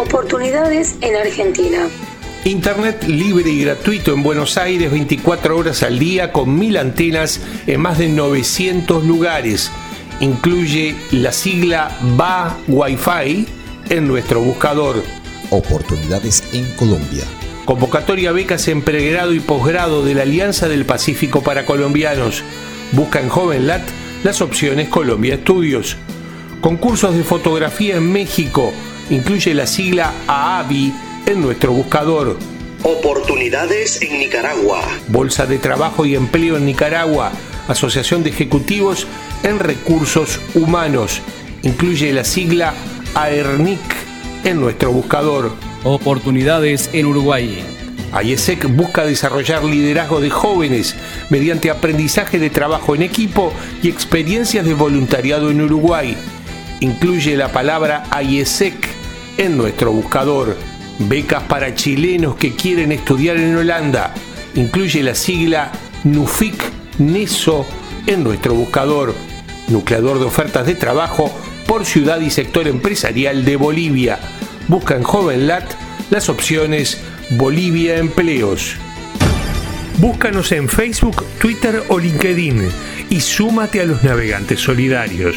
Oportunidades en Argentina. Internet libre y gratuito en Buenos Aires 24 horas al día con mil antenas en más de 900 lugares. Incluye la sigla BA Wi-Fi en nuestro buscador. Oportunidades en Colombia. Convocatoria becas en pregrado y posgrado de la Alianza del Pacífico para Colombianos. Busca en JovenLat las opciones Colombia Estudios. Concursos de fotografía en México. Incluye la sigla AAVI en nuestro buscador. Oportunidades en Nicaragua. Bolsa de Trabajo y Empleo en Nicaragua. Asociación de Ejecutivos en Recursos Humanos. Incluye la sigla AERNIC en nuestro buscador. Oportunidades en Uruguay. IESEC busca desarrollar liderazgo de jóvenes mediante aprendizaje de trabajo en equipo y experiencias de voluntariado en Uruguay. Incluye la palabra IESEC en nuestro buscador. Becas para chilenos que quieren estudiar en Holanda. Incluye la sigla NUFIC NESO en nuestro buscador. Nucleador de ofertas de trabajo por ciudad y sector empresarial de Bolivia. Busca en JovenLat las opciones Bolivia Empleos. Búscanos en Facebook, Twitter o LinkedIn y súmate a los navegantes solidarios.